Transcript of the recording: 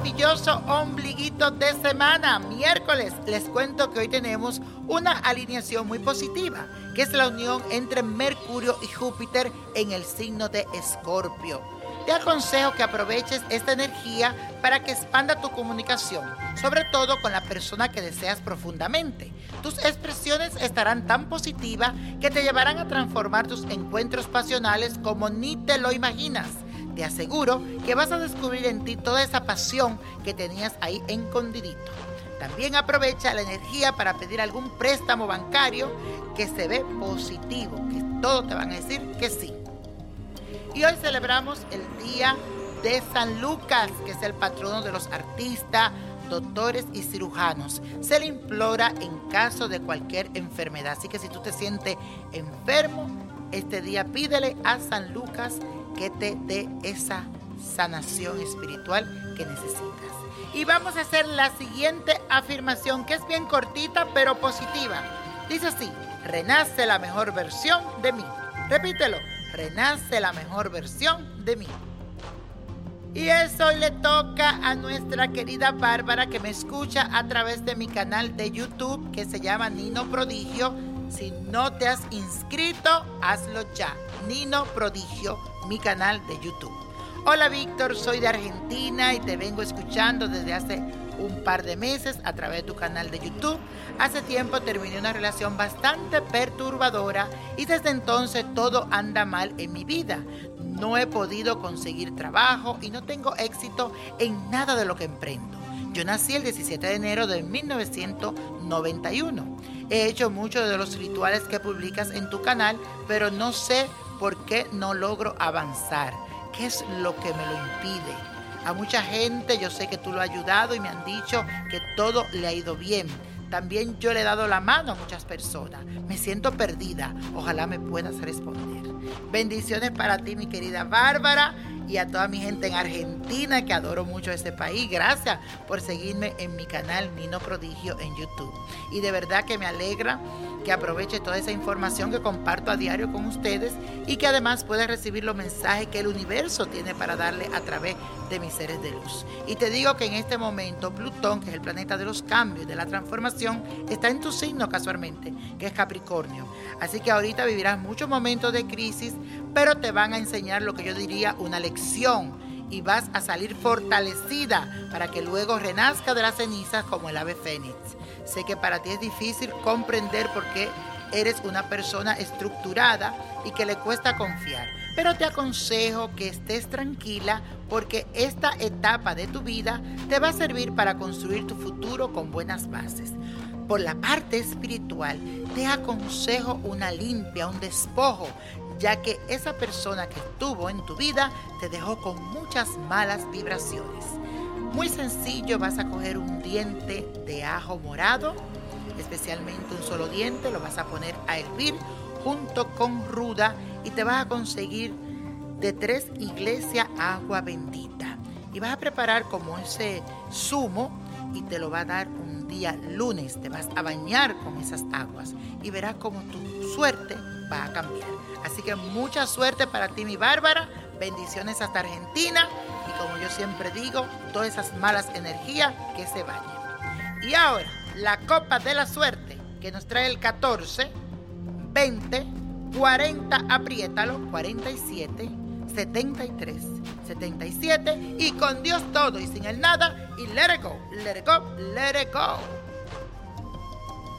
maravilloso ombliguito de semana. Miércoles les cuento que hoy tenemos una alineación muy positiva, que es la unión entre Mercurio y Júpiter en el signo de Escorpio. Te aconsejo que aproveches esta energía para que expanda tu comunicación, sobre todo con la persona que deseas profundamente. Tus expresiones estarán tan positivas que te llevarán a transformar tus encuentros pasionales como ni te lo imaginas. Te aseguro que vas a descubrir en ti toda esa pasión que tenías ahí escondidito. También aprovecha la energía para pedir algún préstamo bancario que se ve positivo, que todos te van a decir que sí. Y hoy celebramos el Día de San Lucas, que es el patrono de los artistas, doctores y cirujanos. Se le implora en caso de cualquier enfermedad. Así que si tú te sientes enfermo, este día pídele a San Lucas que te dé esa sanación espiritual que necesitas. Y vamos a hacer la siguiente afirmación, que es bien cortita pero positiva. Dice así, renace la mejor versión de mí. Repítelo, renace la mejor versión de mí. Y eso le toca a nuestra querida Bárbara que me escucha a través de mi canal de YouTube que se llama Nino Prodigio. Si no te has inscrito, hazlo ya. Nino Prodigio, mi canal de YouTube. Hola Víctor, soy de Argentina y te vengo escuchando desde hace un par de meses a través de tu canal de YouTube. Hace tiempo terminé una relación bastante perturbadora y desde entonces todo anda mal en mi vida. No he podido conseguir trabajo y no tengo éxito en nada de lo que emprendo. Yo nací el 17 de enero de 1991. He hecho muchos de los rituales que publicas en tu canal, pero no sé por qué no logro avanzar. ¿Qué es lo que me lo impide? A mucha gente yo sé que tú lo has ayudado y me han dicho que todo le ha ido bien. También yo le he dado la mano a muchas personas. Me siento perdida. Ojalá me puedas responder. Bendiciones para ti, mi querida Bárbara y a toda mi gente en Argentina que adoro mucho este país. Gracias por seguirme en mi canal Nino Prodigio en YouTube. Y de verdad que me alegra que aproveche toda esa información que comparto a diario con ustedes y que además pueda recibir los mensajes que el universo tiene para darle a través de mis seres de luz. Y te digo que en este momento Plutón, que es el planeta de los cambios, de la transformación, está en tu signo casualmente, que es Capricornio. Así que ahorita vivirás muchos momentos de crisis, pero te van a enseñar lo que yo diría una lección y vas a salir fortalecida para que luego renazca de las cenizas como el ave fénix. Sé que para ti es difícil comprender por qué eres una persona estructurada y que le cuesta confiar, pero te aconsejo que estés tranquila porque esta etapa de tu vida te va a servir para construir tu futuro con buenas bases. Por la parte espiritual, te aconsejo una limpia, un despojo ya que esa persona que estuvo en tu vida te dejó con muchas malas vibraciones. Muy sencillo, vas a coger un diente de ajo morado, especialmente un solo diente, lo vas a poner a hervir junto con ruda y te vas a conseguir de tres iglesias agua bendita. Y vas a preparar como ese zumo y te lo va a dar un día lunes. Te vas a bañar con esas aguas y verás como tu suerte va a cambiar. Así que mucha suerte para ti, mi Bárbara. Bendiciones hasta Argentina. Y como yo siempre digo, todas esas malas energías que se vayan. Y ahora, la copa de la suerte que nos trae el 14, 20, 40, apriétalo, 47, 73, 77 y con Dios todo y sin el nada y let it go, let it go, let it go.